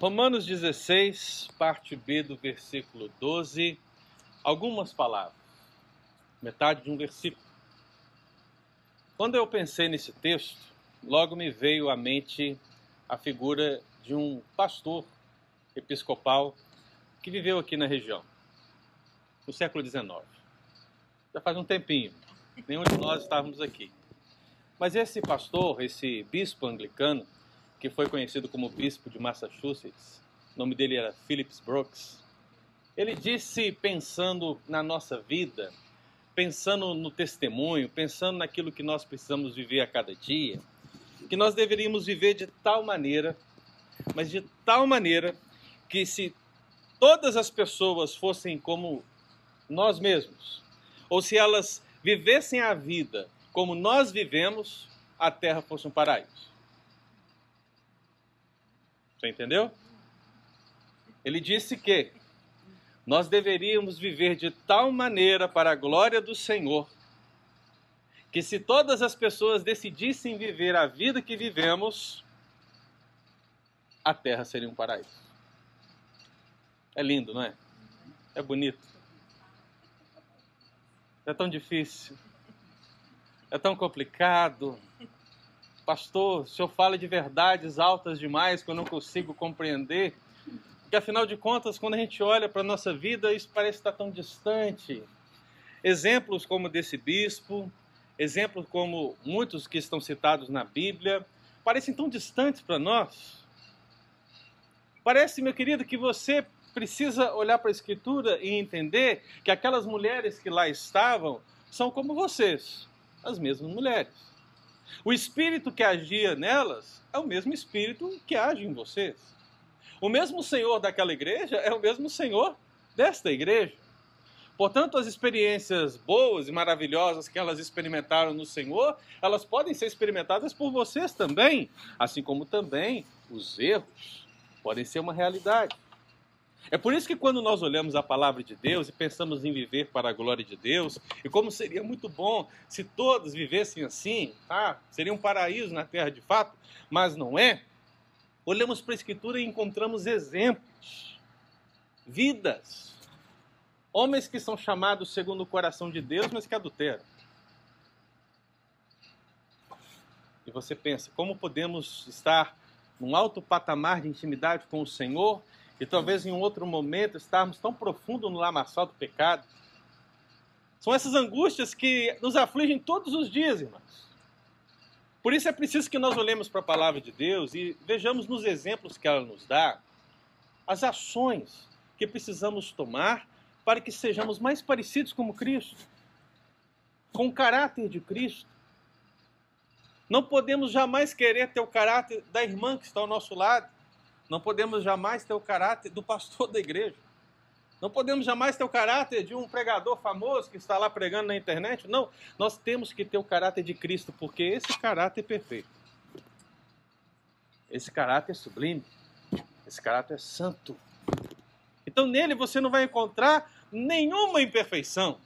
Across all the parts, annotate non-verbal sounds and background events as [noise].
Romanos 16, parte B do versículo 12, algumas palavras, metade de um versículo. Quando eu pensei nesse texto, logo me veio à mente a figura de um pastor episcopal que viveu aqui na região, no século XIX. Já faz um tempinho, nenhum de nós estávamos aqui. Mas esse pastor, esse bispo anglicano, que foi conhecido como bispo de Massachusetts, o nome dele era Phillips Brooks, ele disse, pensando na nossa vida, pensando no testemunho, pensando naquilo que nós precisamos viver a cada dia, que nós deveríamos viver de tal maneira, mas de tal maneira que se todas as pessoas fossem como nós mesmos, ou se elas vivessem a vida como nós vivemos, a terra fosse um paraíso. Entendeu? Ele disse que nós deveríamos viver de tal maneira para a glória do Senhor, que se todas as pessoas decidissem viver a vida que vivemos, a terra seria um paraíso. É lindo, não é? É bonito. É tão difícil. É tão complicado. Pastor, o senhor fala de verdades altas demais que eu não consigo compreender. Porque afinal de contas, quando a gente olha para a nossa vida, isso parece estar tão distante. Exemplos como desse bispo, exemplos como muitos que estão citados na Bíblia, parecem tão distantes para nós. Parece, meu querido, que você precisa olhar para a Escritura e entender que aquelas mulheres que lá estavam são como vocês, as mesmas mulheres. O espírito que agia nelas é o mesmo espírito que age em vocês. O mesmo Senhor daquela igreja é o mesmo Senhor desta igreja. Portanto, as experiências boas e maravilhosas que elas experimentaram no Senhor, elas podem ser experimentadas por vocês também, assim como também os erros podem ser uma realidade. É por isso que quando nós olhamos a palavra de Deus e pensamos em viver para a glória de Deus, e como seria muito bom se todos vivessem assim, tá? Seria um paraíso na terra de fato, mas não é. Olhamos para a Escritura e encontramos exemplos, vidas, homens que são chamados segundo o coração de Deus, mas que adulteram. E você pensa, como podemos estar num alto patamar de intimidade com o Senhor e talvez em outro momento estarmos tão profundo no lamaçal do pecado. São essas angústias que nos afligem todos os dias, irmãos. Por isso é preciso que nós olhemos para a palavra de Deus e vejamos nos exemplos que ela nos dá as ações que precisamos tomar para que sejamos mais parecidos com Cristo, com o caráter de Cristo. Não podemos jamais querer ter o caráter da irmã que está ao nosso lado. Não podemos jamais ter o caráter do pastor da igreja. Não podemos jamais ter o caráter de um pregador famoso que está lá pregando na internet. Não, nós temos que ter o caráter de Cristo, porque esse caráter é perfeito. Esse caráter é sublime. Esse caráter é santo. Então nele você não vai encontrar nenhuma imperfeição.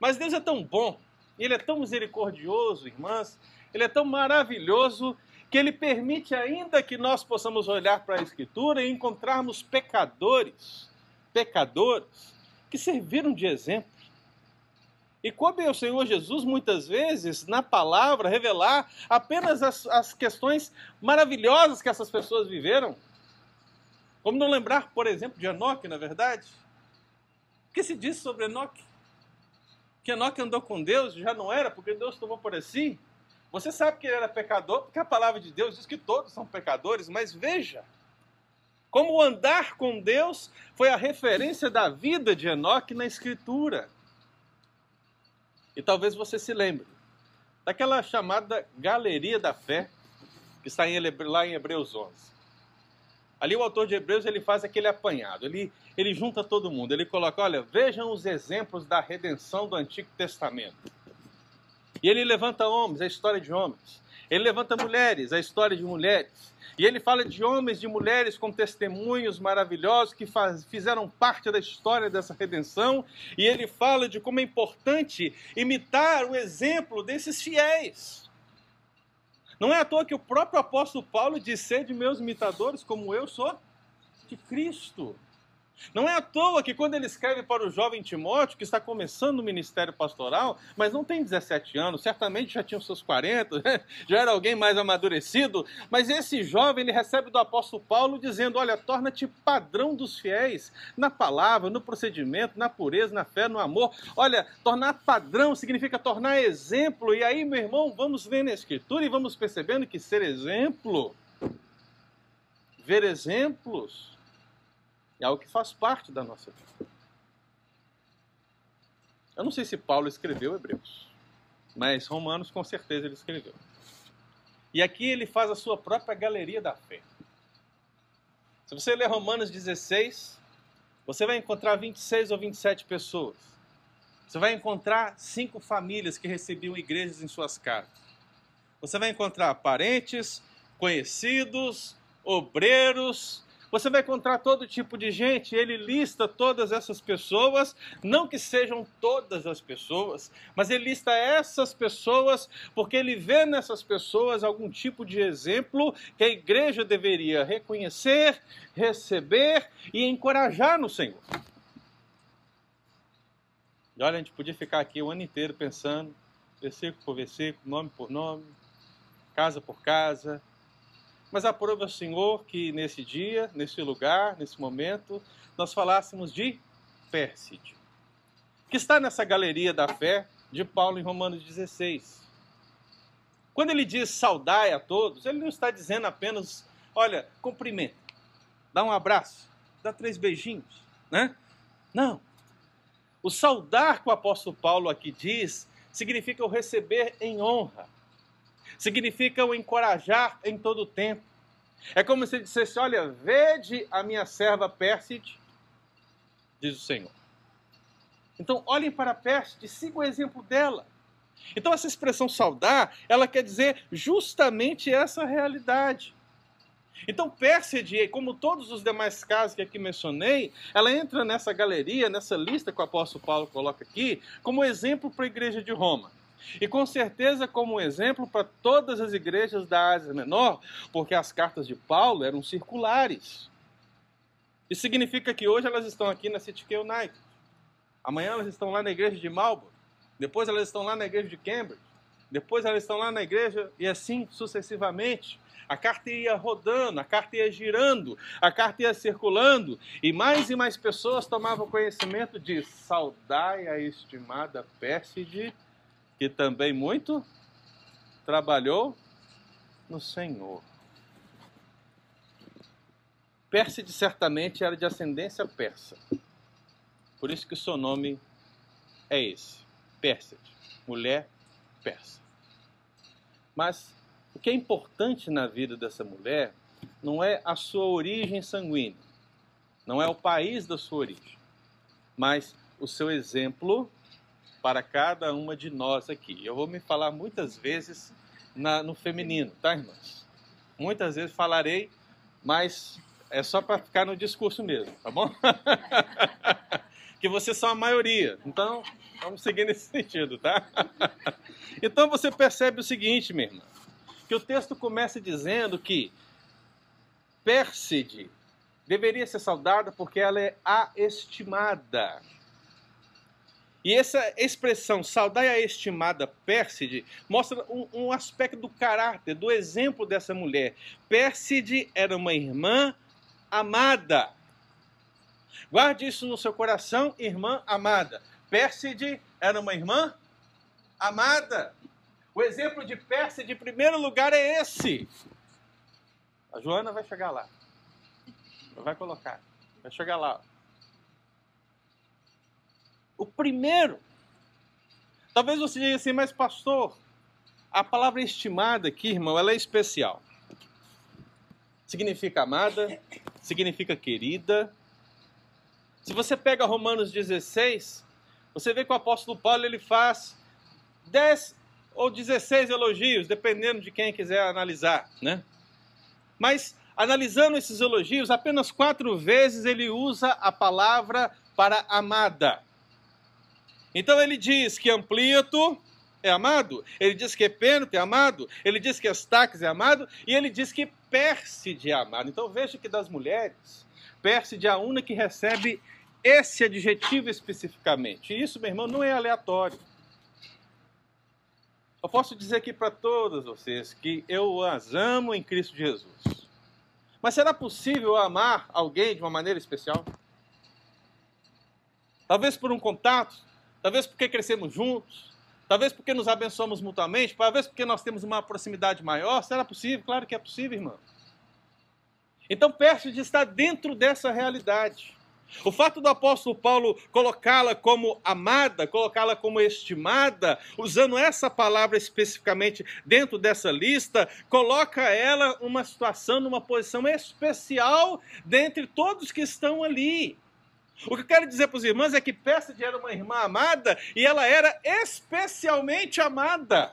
Mas Deus é tão bom, Ele é tão misericordioso, irmãs, Ele é tão maravilhoso que ele permite ainda que nós possamos olhar para a Escritura e encontrarmos pecadores, pecadores, que serviram de exemplo. E coube ao Senhor Jesus, muitas vezes, na palavra, revelar apenas as, as questões maravilhosas que essas pessoas viveram. Como não lembrar, por exemplo, de Enoque, na verdade? O que se diz sobre Enoque? Que Enoque andou com Deus, já não era, porque Deus tomou por si. Você sabe que ele era pecador, porque a palavra de Deus diz que todos são pecadores, mas veja, como andar com Deus foi a referência da vida de Enoque na Escritura. E talvez você se lembre daquela chamada galeria da fé, que está em, lá em Hebreus 11. Ali o autor de Hebreus ele faz aquele apanhado, ele, ele junta todo mundo, ele coloca, olha, vejam os exemplos da redenção do Antigo Testamento. E ele levanta homens, a história de homens. Ele levanta mulheres, a história de mulheres. E ele fala de homens e mulheres com testemunhos maravilhosos que faz, fizeram parte da história dessa redenção. E ele fala de como é importante imitar o exemplo desses fiéis. Não é à toa que o próprio apóstolo Paulo diz: de meus imitadores, como eu sou de Cristo. Não é à toa que quando ele escreve para o jovem Timóteo, que está começando o ministério pastoral, mas não tem 17 anos, certamente já tinha os seus 40, né? já era alguém mais amadurecido, mas esse jovem ele recebe do apóstolo Paulo dizendo: Olha, torna-te padrão dos fiéis na palavra, no procedimento, na pureza, na fé, no amor. Olha, tornar padrão significa tornar exemplo, e aí, meu irmão, vamos ver na Escritura e vamos percebendo que ser exemplo, ver exemplos, é algo que faz parte da nossa vida. Eu não sei se Paulo escreveu Hebreus, mas Romanos com certeza ele escreveu. E aqui ele faz a sua própria galeria da fé. Se você ler Romanos 16, você vai encontrar 26 ou 27 pessoas. Você vai encontrar cinco famílias que recebiam igrejas em suas casas. Você vai encontrar parentes, conhecidos, obreiros, você vai encontrar todo tipo de gente, ele lista todas essas pessoas, não que sejam todas as pessoas, mas ele lista essas pessoas porque ele vê nessas pessoas algum tipo de exemplo que a igreja deveria reconhecer, receber e encorajar no Senhor. E olha, a gente podia ficar aqui o ano inteiro pensando, versículo por versículo, nome por nome, casa por casa, mas aprove ao Senhor que nesse dia, nesse lugar, nesse momento, nós falássemos de Pérside, que está nessa galeria da fé de Paulo em Romanos 16. Quando ele diz saudai a todos, ele não está dizendo apenas, olha, cumprimenta, dá um abraço, dá três beijinhos, né? Não. O saudar que o apóstolo Paulo aqui diz significa o receber em honra significa o encorajar em todo o tempo. É como se dissesse: Olha, vede a minha serva Pérside, diz o Senhor. Então, olhem para Pérside, sigam o exemplo dela. Então, essa expressão saudar, ela quer dizer justamente essa realidade. Então, Pérside, como todos os demais casos que aqui mencionei, ela entra nessa galeria, nessa lista que o apóstolo Paulo coloca aqui, como exemplo para a igreja de Roma. E com certeza como exemplo para todas as igrejas da Ásia Menor, porque as cartas de Paulo eram circulares. Isso significa que hoje elas estão aqui na City United. Amanhã elas estão lá na igreja de Marlborough. Depois elas estão lá na igreja de Cambridge. Depois elas estão lá na igreja e assim sucessivamente. A carta ia rodando, a carta ia girando, a carta ia circulando, e mais e mais pessoas tomavam conhecimento de saudai a estimada Pérside que também muito trabalhou no Senhor. Pérside certamente era de ascendência persa. Por isso que o seu nome é esse, Pérside, mulher persa. Mas o que é importante na vida dessa mulher não é a sua origem sanguínea, não é o país da sua origem, mas o seu exemplo para cada uma de nós aqui. Eu vou me falar muitas vezes na, no feminino, tá, irmãs? Muitas vezes falarei, mas é só para ficar no discurso mesmo, tá bom? [laughs] que vocês são a maioria. Então, vamos seguir nesse [laughs] sentido, tá? [laughs] então você percebe o seguinte, minha irmã, que o texto começa dizendo que Pérside deveria ser saudada porque ela é a estimada. E essa expressão, saudai a estimada Pérside, mostra um, um, aspecto do caráter, do exemplo dessa mulher. Pérside era uma irmã amada. Guarde isso no seu coração, irmã amada. Pérside era uma irmã amada. O exemplo de Pérside, em primeiro lugar, é esse. A Joana vai chegar lá. Vai colocar. Vai chegar lá. O primeiro. Talvez você diga assim, mas pastor, a palavra estimada aqui, irmão, ela é especial. Significa amada, significa querida. Se você pega Romanos 16, você vê que o apóstolo Paulo ele faz 10 ou 16 elogios, dependendo de quem quiser analisar, né? Mas analisando esses elogios, apenas quatro vezes ele usa a palavra para amada. Então ele diz que Amplíato é amado, ele diz que Epêneto é amado, ele diz que Estaques é amado, e ele diz que Pérside é amado. Então veja que das mulheres, Pérside é a única que recebe esse adjetivo especificamente. E isso, meu irmão, não é aleatório. Eu posso dizer aqui para todas vocês que eu as amo em Cristo Jesus. Mas será possível amar alguém de uma maneira especial? Talvez por um contato, talvez porque crescemos juntos, talvez porque nos abençoamos mutuamente, talvez porque nós temos uma proximidade maior. Será possível? Claro que é possível, irmão. Então, Pérside está dentro dessa realidade. O fato do apóstolo Paulo colocá-la como amada, colocá-la como estimada, usando essa palavra especificamente dentro dessa lista, coloca ela uma situação, numa posição especial dentre todos que estão ali. O que eu quero dizer para os irmãos é que Pérside era uma irmã amada e ela era especialmente amada.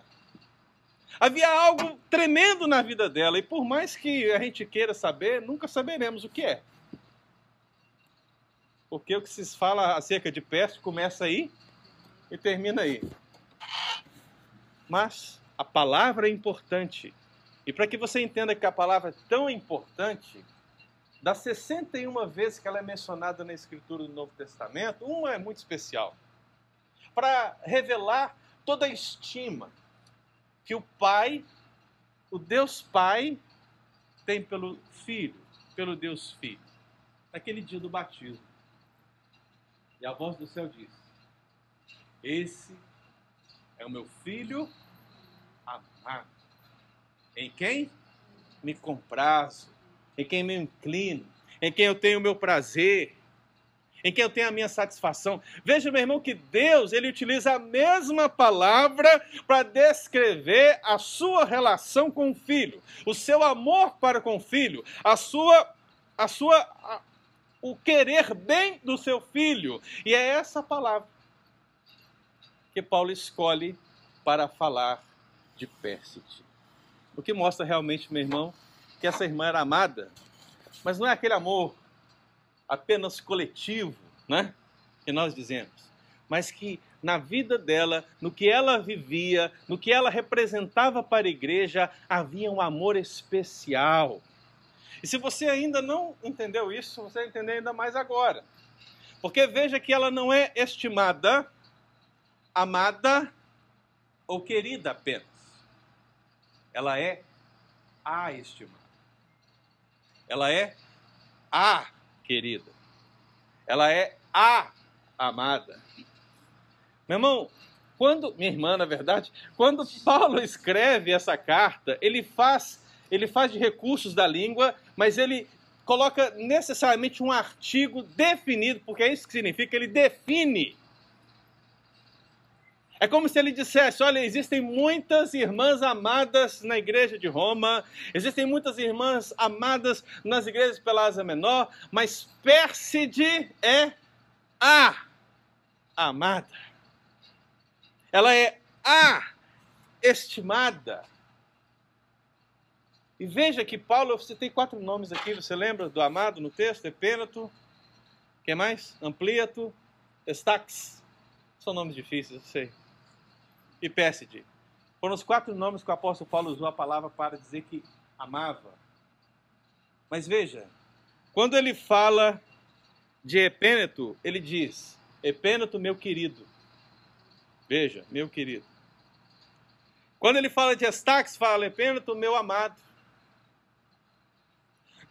Havia algo tremendo na vida dela e por mais que a gente queira saber, nunca saberemos o que é. Porque o que se fala acerca de peste começa aí e termina aí. Mas a palavra é importante. E para que você entenda que a palavra é tão importante, das 61 vezes que ela é mencionada na Escritura do Novo Testamento, uma é muito especial. Para revelar toda a estima que o Pai, o Deus Pai, tem pelo Filho, pelo Deus Filho, naquele dia do batismo. E a voz do céu diz: Esse é o meu filho amado, em quem me comprazo, em quem me inclino, em quem eu tenho o meu prazer, em quem eu tenho a minha satisfação. Veja, meu irmão, que Deus ele utiliza a mesma palavra para descrever a sua relação com o filho, o seu amor para com o filho, a sua a sua o querer bem do seu filho. E é essa palavra que Paulo escolhe para falar de Pérside. O que mostra realmente, meu irmão, que essa irmã era amada, mas não é aquele amor apenas coletivo, né? Que nós dizemos, mas que na vida dela, no que ela vivia, no que ela representava para a igreja, havia um amor especial. E se você ainda não entendeu isso, você vai entender ainda mais agora. Porque veja que ela não é estimada, amada ou querida apenas. Ela é a estimada. Ela é a querida. Ela é a amada. Meu irmão, quando, minha irmã, na verdade, quando Paulo escreve essa carta, ele faz ele faz de recursos da língua, mas ele coloca necessariamente um artigo definido, porque é isso que significa, ele define. É como se ele dissesse: olha, existem muitas irmãs amadas na igreja de Roma, existem muitas irmãs amadas nas igrejas pela Ásia Menor, mas Pérside é a amada. Ela é a estimada. E veja que Paulo, eu citei quatro nomes aqui, você lembra do amado no texto? Epênato, quem mais? Ampliato, Estax. São nomes difíceis, eu sei. E Pérside. Foram os quatro nomes que o apóstolo Paulo usou a palavra para dizer que amava. Mas veja, quando ele fala de Epêneto, ele diz: Epêneto, meu querido. Veja, meu querido. Quando ele fala de Estax, fala Epêneto, meu amado.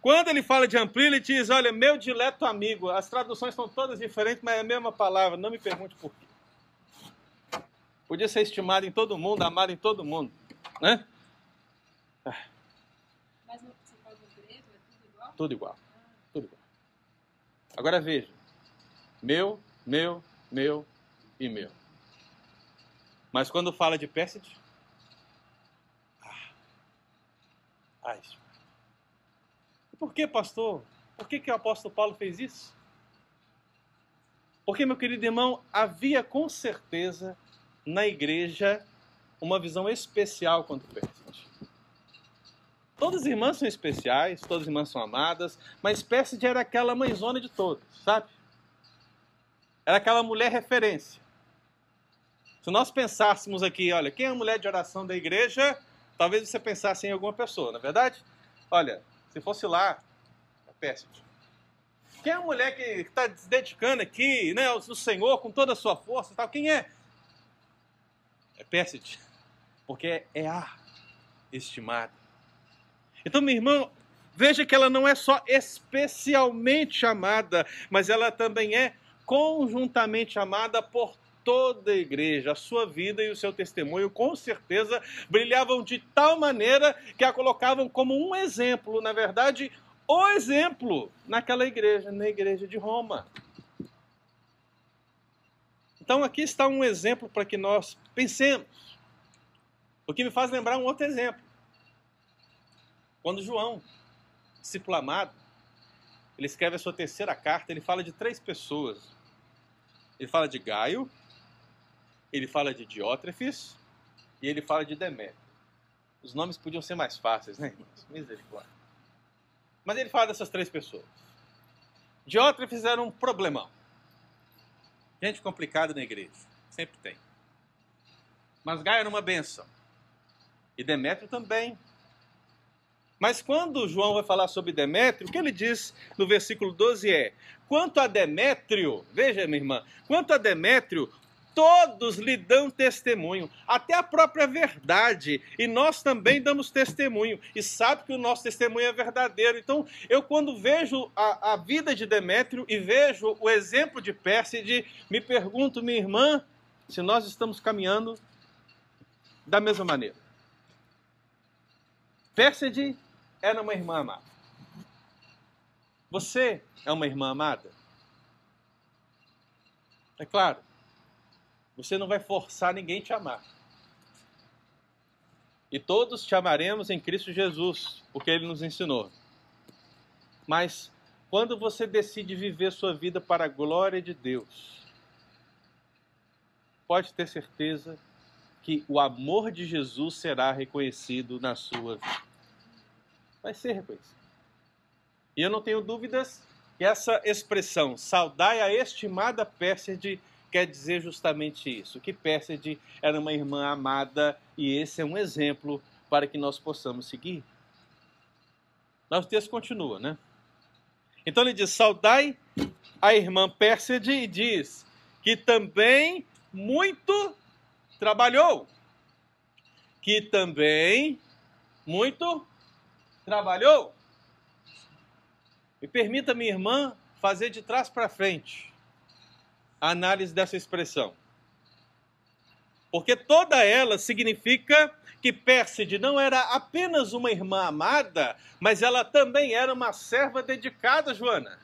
Quando ele fala de ampli, ele diz: Olha, meu dileto amigo. As traduções são todas diferentes, mas é a mesma palavra. Não me pergunte por quê. Podia ser estimado em todo mundo, amado em todo mundo. Né? Mas você fala do grego, é tudo igual? Tudo igual. Tudo igual. Agora veja: meu, meu, meu e meu. Mas quando fala de Pérside, ah, ah, isso por que, pastor? Por que, que o apóstolo Paulo fez isso? Porque, meu querido irmão, havia com certeza na igreja uma visão especial quanto Pérside. Todas as irmãs são especiais, todas as irmãs são amadas, mas Pérside era aquela mãezona de todas, sabe? Era aquela mulher referência. Se nós pensássemos aqui, olha, quem é a mulher de oração da igreja, talvez você pensasse em alguma pessoa, não é verdade? Olha, se fosse lá, é péssimo. Quem é a mulher que está se dedicando aqui, né, ao Senhor com toda a sua força e tal? Quem é? É Pésside. Porque é a estimada. Então, minha irmã, veja que ela não é só especialmente amada, mas ela também é conjuntamente amada por toda a igreja. A sua vida e o seu testemunho, com certeza, brilhavam de tal maneira que a colocavam como um exemplo, na verdade, o exemplo naquela igreja, na igreja de Roma. Então aqui está um exemplo para que nós pensemos. O que me faz lembrar um outro exemplo. Quando João, discípulo amado, ele escreve a sua terceira carta, ele fala de três pessoas. Ele fala de Gaio, ele fala de Diótrefes e ele fala de Demétrio. Os nomes podiam ser mais fáceis, né, irmãos? Misericórdia. Mas ele fala dessas três pessoas. Diótrefes era um problemão. Gente complicada na igreja. Sempre tem. Mas Gaio era uma benção. E Demétrio também. Mas quando João vai falar sobre Demétrio, o que ele diz no versículo 12 é: Quanto a Demétrio, veja minha irmã, quanto a Demétrio, todos lhe dão testemunho, até a própria verdade, e nós também damos testemunho, e sabe que o nosso testemunho é verdadeiro. Então, eu quando vejo a, a vida de Demétrio e vejo o exemplo de Pérside, me pergunto, minha irmã, se nós estamos caminhando da mesma maneira. Pérside era uma irmã amada. Você é uma irmã amada? É claro, você não vai forçar ninguém a te amar. E todos te amaremos em Cristo Jesus, porque Ele nos ensinou. Mas quando você decide viver sua vida para a glória de Deus, pode ter certeza que o amor de Jesus será reconhecido na sua vida. Vai ser reconhecido. E eu não tenho dúvidas que essa expressão, saudai a estimada Pérside, quer dizer justamente isso, que Pérside era uma irmã amada e esse é um exemplo para que nós possamos seguir. Mas o texto continua, né? Então ele diz: Saudai a irmã Pérside e diz que também muito trabalhou. Que também muito trabalhou. E permita minha irmã fazer de trás para frente a análise dessa expressão. Porque toda ela significa que Pérside não era apenas uma irmã amada, mas ela também era uma serva dedicada, Joana.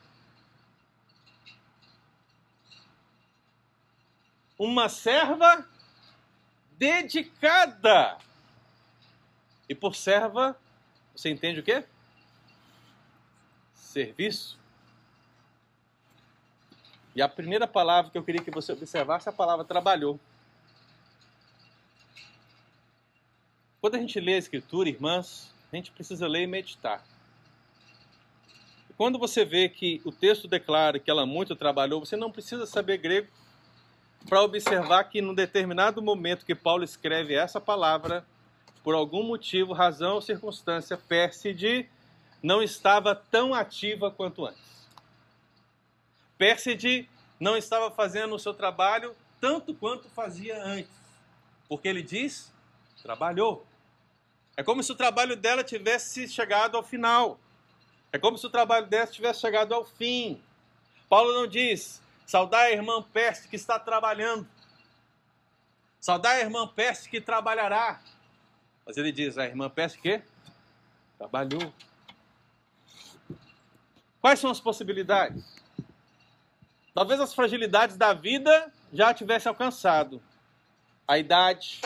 Uma serva dedicada. E por serva, você entende o quê? Serviço. E a primeira palavra que eu queria que você observasse é a palavra trabalhou. Quando a gente lê a Escritura, irmãs, a gente precisa ler e meditar. Quando você vê que o texto declara que ela muito trabalhou, você não precisa saber grego para observar que num determinado momento que Paulo escreve essa palavra, por algum motivo, razão ou circunstância, Pérside não estava tão ativa quanto antes. Pérside não estava fazendo o seu trabalho tanto quanto fazia antes. Porque ele diz, trabalhou. É como se o trabalho dela tivesse chegado ao final. É como se o trabalho dela tivesse chegado ao fim. Paulo não diz, saudai a irmã Peste que está trabalhando. Saudai a irmã Peste que trabalhará. Mas ele diz, a irmã Peste que trabalhou. Quais são as possibilidades? Talvez as fragilidades da vida já tivesse alcançado. A idade,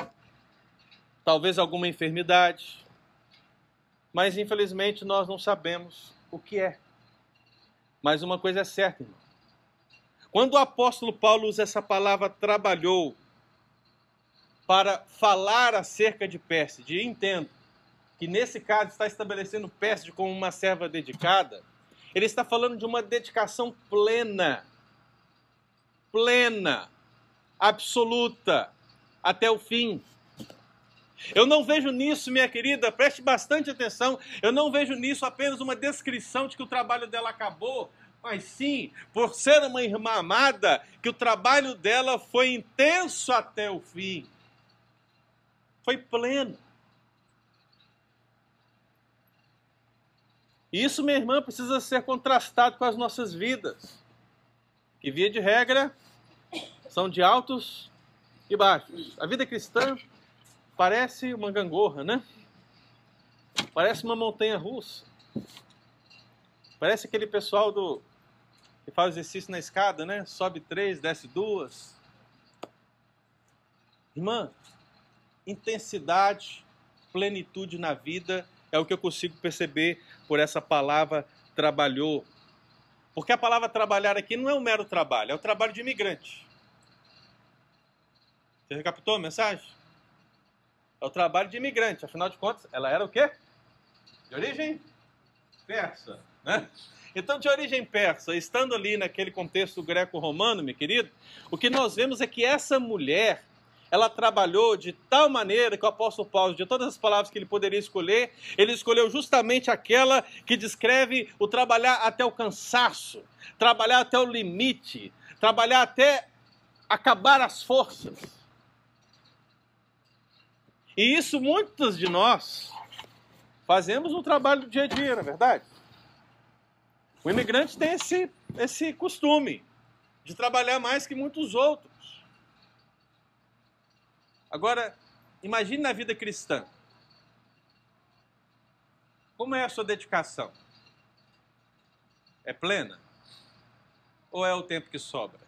talvez alguma enfermidade. Mas infelizmente nós não sabemos o que é. Mas uma coisa é certa, irmão. Quando o apóstolo Paulo usa essa palavra trabalhou para falar acerca de Pérside, entendo que nesse caso está estabelecendo Pérside como uma serva dedicada, ele está falando de uma dedicação plena plena, absoluta, até o fim. Eu não vejo nisso, minha querida, preste bastante atenção, eu não vejo nisso apenas uma descrição de que o trabalho dela acabou, mas sim, por ser uma irmã amada, que o trabalho dela foi intenso até o fim. Foi pleno. E isso, minha irmã, precisa ser contrastado com as nossas vidas, que via de regra são de altos e baixos. A vida cristã parece uma gangorra, né? Parece uma montanha russa. Parece aquele pessoal do que faz exercício na escada, né? Sobe três, desce duas. Irmã, intensidade, plenitude na vida é o que eu consigo perceber por essa palavra trabalhou. Porque a palavra trabalhar aqui não é um mero trabalho, é o trabalho de imigrante. Você recaptou a mensagem? É o trabalho de imigrante. Afinal de contas, ela era o quê? De origem persa, né? Então, de origem persa, estando ali naquele contexto greco-romano, meu querido, o que nós vemos é que essa mulher, ela trabalhou de tal maneira que o apóstolo Paulo, de todas as palavras que ele poderia escolher, ele escolheu justamente aquela que descreve o trabalhar até o cansaço, trabalhar até o limite, trabalhar até acabar as forças. E isso muitos de nós fazemos no trabalho do dia a dia, não é verdade? O imigrante tem esse, esse costume de trabalhar mais que muitos outros. Agora, imagine na vida cristã. Como é a sua dedicação? É plena? Ou é o tempo que sobra?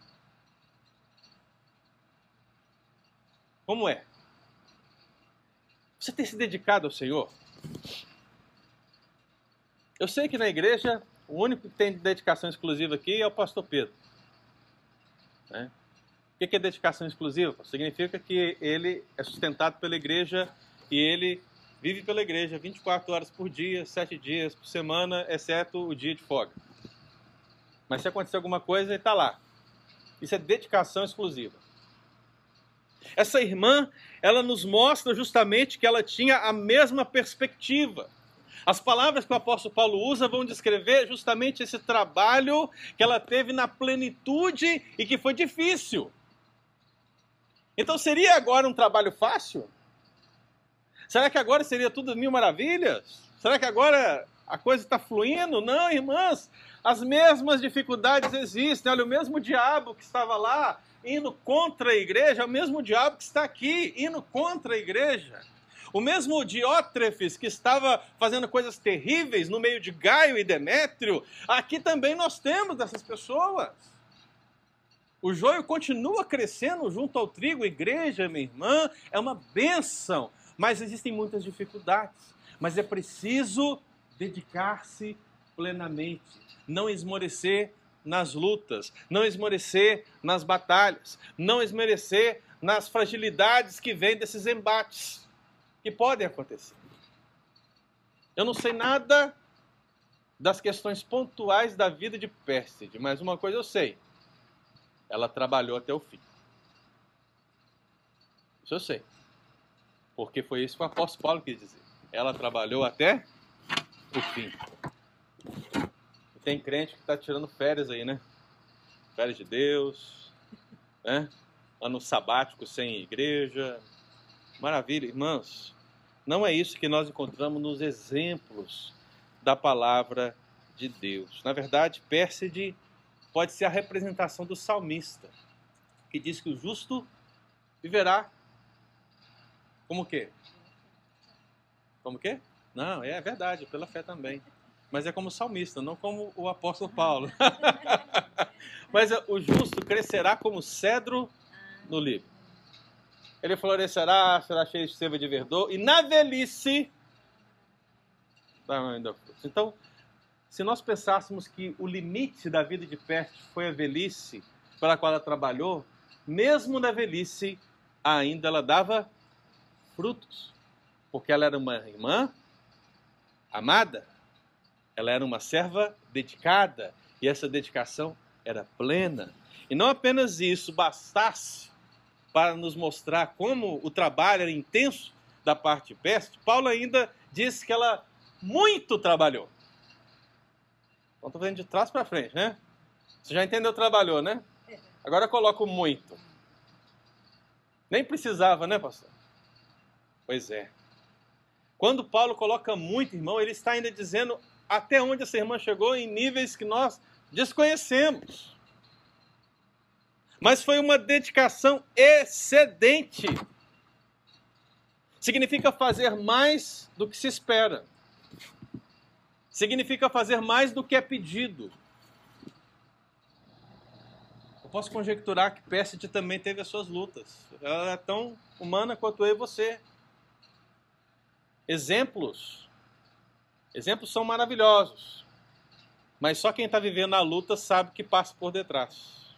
Como é? Você tem se dedicado ao Senhor? Eu sei que na igreja o único que tem dedicação exclusiva aqui é o pastor Pedro. Né? O que é dedicação exclusiva? Significa que ele é sustentado pela igreja e ele vive pela igreja 24 horas por dia, 7 dias por semana, exceto o dia de folga. Mas se acontecer alguma coisa, ele está lá. Isso é dedicação exclusiva. Essa irmã, ela nos mostra justamente que ela tinha a mesma perspectiva. As palavras que o apóstolo Paulo usa vão descrever justamente esse trabalho que ela teve na plenitude e que foi difícil. Então seria agora um trabalho fácil? Será que agora seria tudo mil maravilhas? Será que agora a coisa está fluindo? Não, irmãs, as mesmas dificuldades existem. Olha, o mesmo diabo que estava lá indo contra a igreja, é o mesmo diabo que está aqui indo contra a igreja. O mesmo Diótrefes que estava fazendo coisas terríveis no meio de Gaio e Demétrio, aqui também nós temos dessas pessoas. O joio continua crescendo junto ao trigo, igreja, minha irmã, é uma benção, mas existem muitas dificuldades. Mas é preciso dedicar-se plenamente, não esmorecer nas lutas, não esmorecer nas batalhas, não esmorecer nas fragilidades que vêm desses embates que podem acontecer. Eu não sei nada das questões pontuais da vida de Pérside, mas uma coisa eu sei: ela trabalhou até o fim. Isso eu sei. Porque foi isso que o apóstolo Paulo quis dizer. Ela trabalhou até o fim. Tem crente que está tirando férias aí, né? Férias de Deus, né? Ano sabático sem igreja. Maravilha, irmãos. Não é isso que nós encontramos nos exemplos da palavra de Deus. Na verdade, Pérside pode ser a representação do salmista, que diz que o justo viverá como quê? Como quê? Não, é verdade, pela fé também mas é como salmista, não como o apóstolo Paulo. [laughs] mas o justo crescerá como cedro no livro. Ele florescerá, será cheio de seiva de verdor, e na velhice. Então, se nós pensássemos que o limite da vida de Peste foi a velhice pela qual ela trabalhou, mesmo na velhice, ainda ela dava frutos, porque ela era uma irmã amada, ela era uma serva dedicada e essa dedicação era plena. E não apenas isso bastasse, para nos mostrar como o trabalho era intenso da parte de Peste, Paulo ainda disse que ela muito trabalhou. Então estou vendo de trás para frente, né? Você já entendeu trabalhou, né? Agora coloco muito. Nem precisava, né, pastor? Pois é. Quando Paulo coloca muito, irmão, ele está ainda dizendo até onde essa irmã chegou em níveis que nós desconhecemos. Mas foi uma dedicação excedente. Significa fazer mais do que se espera. Significa fazer mais do que é pedido. Eu posso conjecturar que Pérside também teve as suas lutas. Ela é tão humana quanto eu e você. Exemplos. Exemplos são maravilhosos. Mas só quem está vivendo a luta sabe que passa por detrás.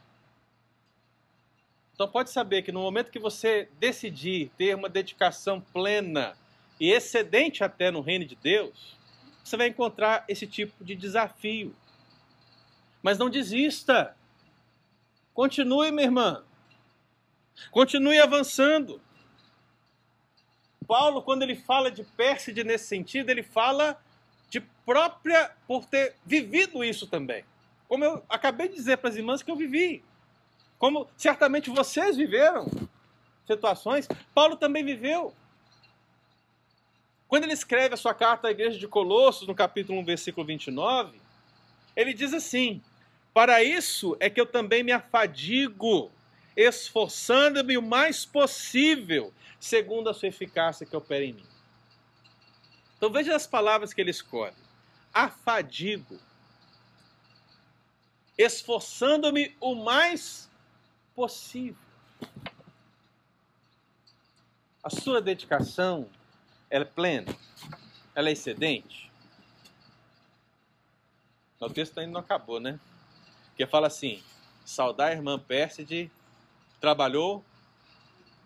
Então pode saber que no momento que você decidir ter uma dedicação plena e excedente até no reino de Deus, você vai encontrar esse tipo de desafio. Mas não desista. Continue, minha irmã. Continue avançando. Paulo, quando ele fala de Pérside nesse sentido, ele fala própria, por ter vivido isso também. Como eu acabei de dizer para as irmãs que eu vivi. Como certamente vocês viveram situações, Paulo também viveu. Quando ele escreve a sua carta à igreja de Colossos, no capítulo 1, versículo 29, ele diz assim: Para isso é que eu também me afadigo, esforçando-me o mais possível, segundo a sua eficácia que opera em mim. Então veja as palavras que ele escolhe: afadigo, esforçando-me o mais possível. A sua dedicação é plena, ela é excedente. O texto ainda não acabou, né? Que fala assim: saudar a irmã Pérside, trabalhou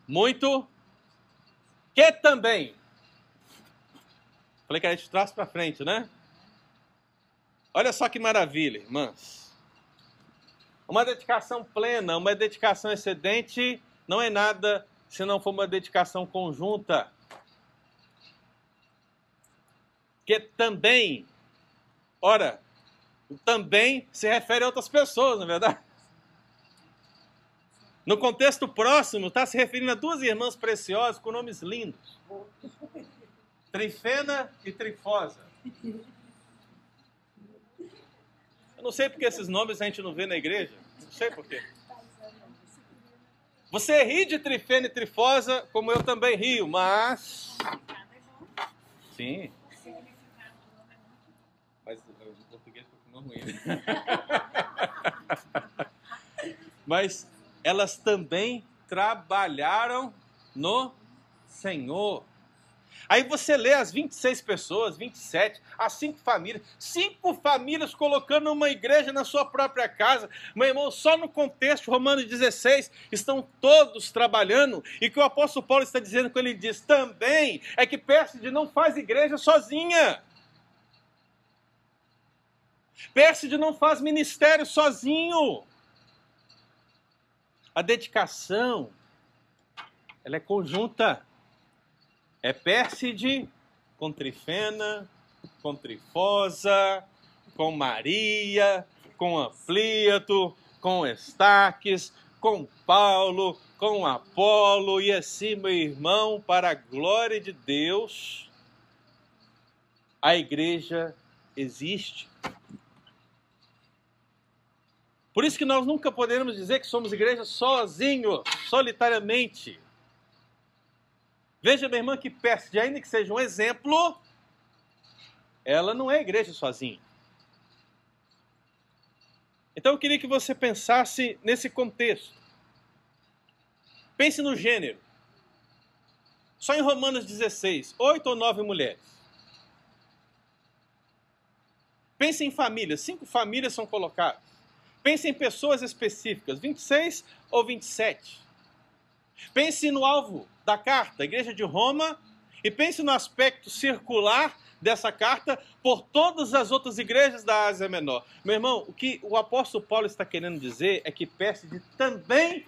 muito, que também. Falei que a gente traz para frente, né? Olha só que maravilha, irmãs. Uma dedicação plena, uma dedicação excedente não é nada se não for uma dedicação conjunta. Que também, ora, também se refere a outras pessoas, não é verdade? No contexto próximo, está se referindo a duas irmãs preciosas com nomes lindos: Trifena e Trifosa. Eu não sei porque esses nomes a gente não vê na igreja. Não sei porquê. Você ri de Trifena e Trifosa, como eu também rio, mas. Sim. Mas o português ficou ruim. Né? [laughs] mas elas também trabalharam no Senhor. Aí você lê as 26 pessoas, 27, as cinco famílias, cinco famílias colocando uma igreja na sua própria casa. Meu irmão, só no contexto Romanos 16 estão todos trabalhando. E que o apóstolo Paulo está dizendo quando ele diz também é que Pérside não faz igreja sozinha. Pérside não faz ministério sozinho. A dedicação, ela é conjunta. É Pérside com Trifena, com Trifosa, com Maria, com Ampliato, com Estaques, com Paulo, com Apolo e assim, meu irmão, para a glória de Deus, a igreja existe. Por isso que nós nunca podemos dizer que somos igreja sozinhos, solitariamente. Veja, minha irmã, que Pérside, ainda que seja um exemplo, ela não é igreja sozinha. Então eu queria que você pensasse nesse contexto. Pense no gênero. Só em Romanos 16, oito ou nove mulheres. Pense em famílias, cinco famílias são colocadas. Pense em pessoas específicas, 26 ou 27. Pense no alvo da carta, a Igreja de Roma, e pense no aspecto circular dessa carta por todas as outras igrejas da Ásia Menor. Meu irmão, o que o apóstolo Paulo está querendo dizer é que Pérside também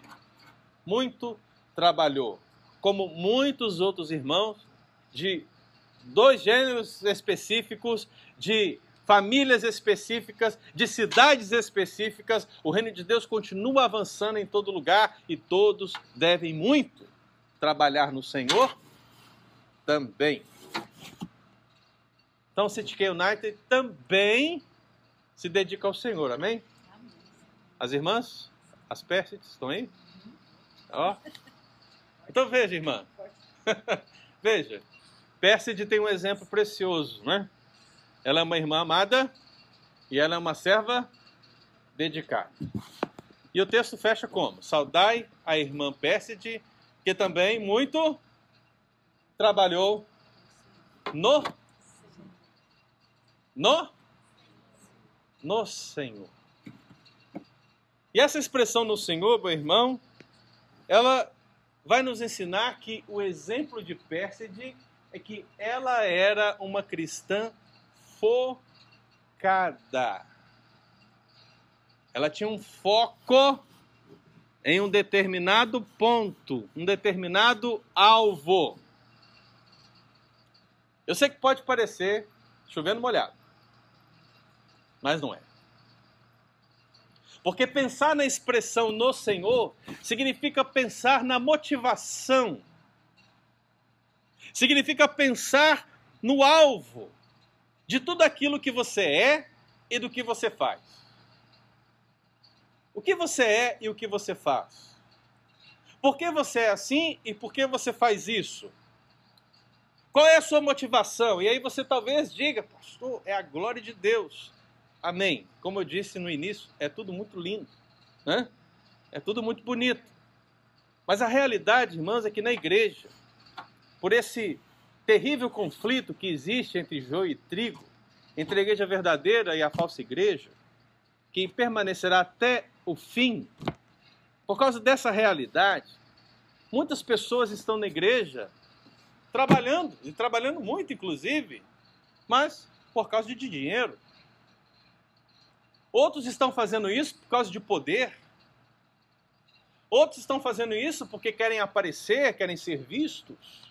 muito trabalhou, como muitos outros irmãos, de dois gêneros específicos, de famílias específicas, de cidades específicas. O reino de Deus continua avançando em todo lugar e todos devem muito trabalhar no Senhor também. Então, o CTK United também se dedica ao Senhor, amém? As irmãs, as Pérsides, estão aí? Ó. Então veja, irmã. [laughs] veja. Pérside tem um exemplo precioso, né? Ela é uma irmã amada e ela é uma serva dedicada. E o texto fecha como? Saudai a irmã Pérside, que também muito trabalhou no no no Senhor. E essa expressão no Senhor, meu irmão, ela vai nos ensinar que o exemplo de Pérside é que ela era uma cristã focada. Ela tinha um foco em um determinado ponto, um determinado alvo. Eu sei que pode parecer chovendo molhado, mas não é. Porque pensar na expressão no Senhor significa pensar na motivação, significa pensar no alvo de tudo aquilo que você é e do que você faz. O que você é e o que você faz. Por que você é assim e por que você faz isso? Qual é a sua motivação? E aí você talvez diga, pastor, é a glória de Deus. Amém. Como eu disse no início, é tudo muito lindo, né? É tudo muito bonito. Mas a realidade, irmãos, é que na igreja, por esse terrível conflito que existe entre joio e trigo, entre a igreja verdadeira e a falsa igreja, que permanecerá até o fim, por causa dessa realidade, muitas pessoas estão na igreja trabalhando, e trabalhando muito, inclusive, mas por causa de dinheiro. Outros estão fazendo isso por causa de poder. Outros estão fazendo isso porque querem aparecer, querem ser vistos,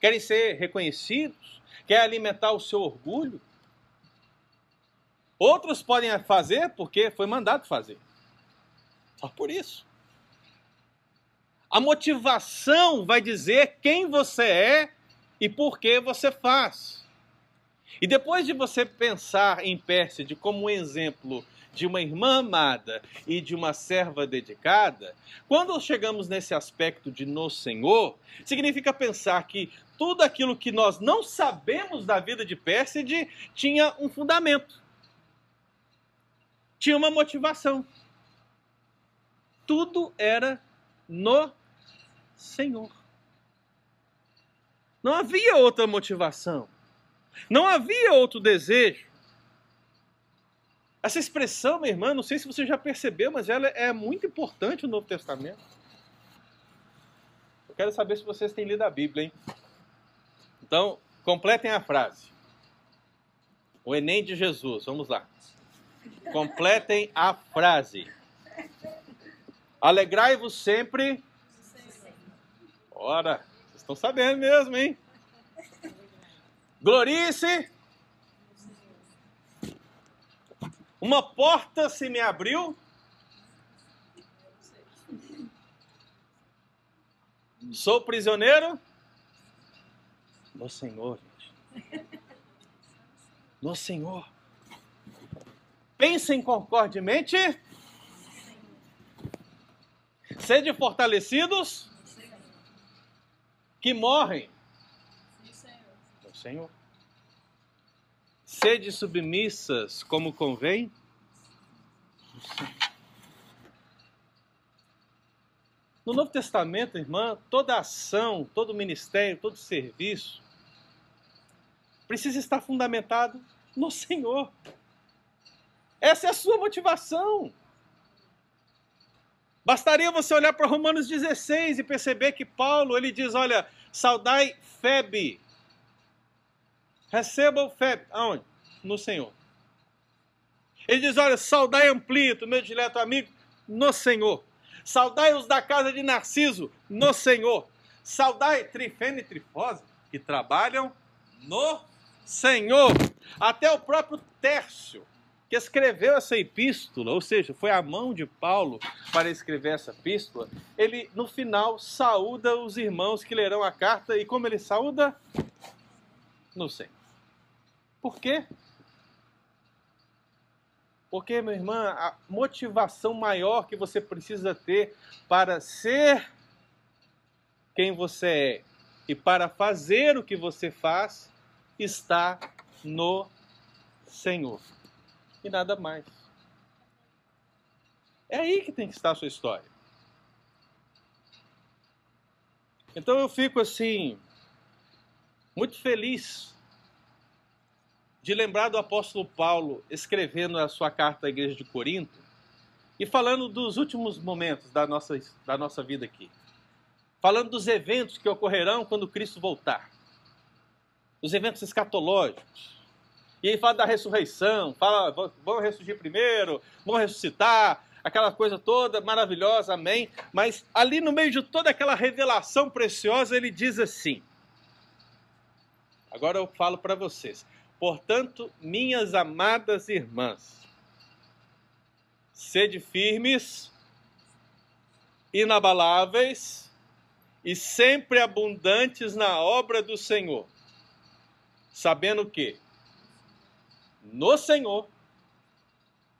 querem ser reconhecidos, querem alimentar o seu orgulho. Outros podem fazer porque foi mandado fazer. Só por isso. A motivação vai dizer quem você é e por que você faz. E depois de você pensar em Pérside como um exemplo de uma irmã amada e de uma serva dedicada, quando chegamos nesse aspecto de no Senhor, significa pensar que tudo aquilo que nós não sabemos da vida de Pérside tinha um fundamento, tinha uma motivação. Tudo era no Senhor. Não havia outra motivação. Não havia outro desejo. Essa expressão, minha irmã, não sei se você já percebeu, mas ela é muito importante no Novo Testamento. Eu quero saber se vocês têm lido a Bíblia, hein? Então, completem a frase. O Enem de Jesus, vamos lá. Completem a frase. Alegrai-vos sempre. Ora, Estão sabendo mesmo, hein? Glorie-se. Uma porta se me abriu. Sou prisioneiro no Senhor, gente. No Senhor. Pensem concordemente. Sede fortalecidos que morrem no Senhor. Sede submissas como convém. No Novo Testamento, irmã, toda ação, todo ministério, todo serviço precisa estar fundamentado no Senhor. Essa é a sua motivação. Bastaria você olhar para Romanos 16 e perceber que Paulo ele diz: olha, saudai Febe. Receba o Febe. Aonde? No Senhor. Ele diz: olha, saudai Amplito, meu dileto amigo, no Senhor. Saudai os da casa de Narciso, no Senhor. Saudai Trifene e Trifose, que trabalham no Senhor. Até o próprio Tércio, que escreveu essa epístola, ou seja, foi a mão de Paulo para escrever essa epístola, ele no final saúda os irmãos que lerão a carta e como ele saúda? No Senhor. Por quê? Porque, minha irmã, a motivação maior que você precisa ter para ser quem você é e para fazer o que você faz está no Senhor. E nada mais. É aí que tem que estar a sua história. Então eu fico assim, muito feliz de lembrar do apóstolo Paulo escrevendo a sua carta à igreja de Corinto e falando dos últimos momentos da nossa, da nossa vida aqui. Falando dos eventos que ocorrerão quando Cristo voltar. Os eventos escatológicos. E aí fala da ressurreição, fala, vão ressurgir primeiro, vão ressuscitar, aquela coisa toda maravilhosa, amém. Mas ali no meio de toda aquela revelação preciosa, ele diz assim: Agora eu falo para vocês. Portanto, minhas amadas irmãs, sede firmes, inabaláveis e sempre abundantes na obra do Senhor, sabendo que no Senhor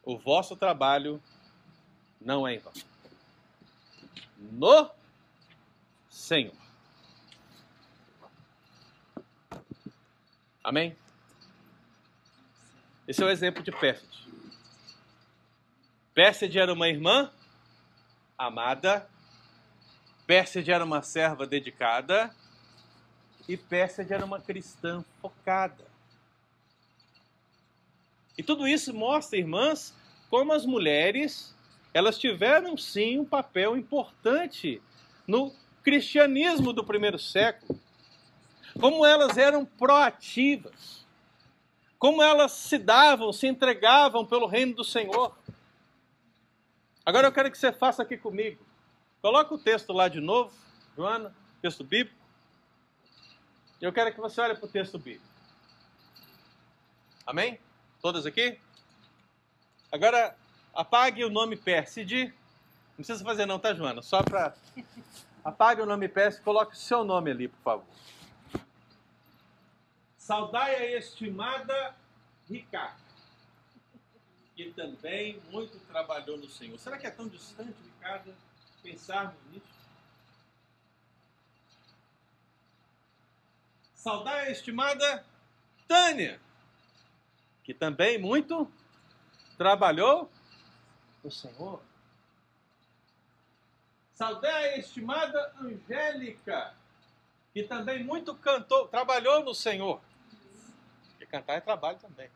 o vosso trabalho não é em vão. No Senhor. Amém? Esse é o exemplo de Pérside. Pérside era uma irmã amada, Pérside era uma serva dedicada e Pérside era uma cristã focada. E tudo isso mostra, irmãs, como as mulheres, elas tiveram sim um papel importante no cristianismo do primeiro século. Como elas eram proativas como elas se davam, se entregavam pelo reino do Senhor. Agora eu quero que você faça aqui comigo. Coloca o texto lá de novo, Joana, texto bíblico. Eu quero que você olhe para o texto bíblico. Amém? Todas aqui? Agora apague o nome Pérside. Não precisa fazer não, tá, Joana? Só para [laughs] apague o nome Pérside, coloque o seu nome ali, por favor. Saudai a estimada Ricardo, que também muito trabalhou no Senhor. Será que é tão distante, Ricardo, pensarmos nisso? Saudai a estimada Tânia, que também muito trabalhou no Senhor. Saudai a estimada Angélica, que também muito cantou, trabalhou no Senhor cantar é trabalho também.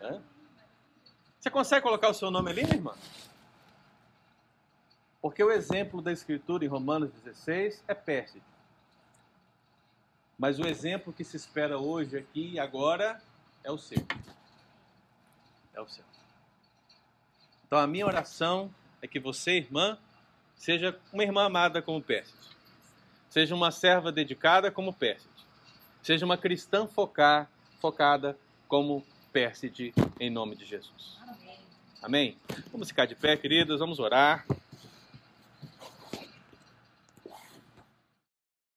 Hã? Você consegue colocar o seu nome ali, minha irmã? Porque o exemplo da Escritura em Romanos 16 é péssimo. Mas o exemplo que se espera hoje aqui e agora é o seu. É o seu. Então a minha oração é que você, irmã, seja uma irmã amada como Pérside. Seja uma serva dedicada como Pérside. Seja uma cristã focar focada como Pérside, em nome de Jesus. Amém. Amém? Vamos ficar de pé, queridos, vamos orar.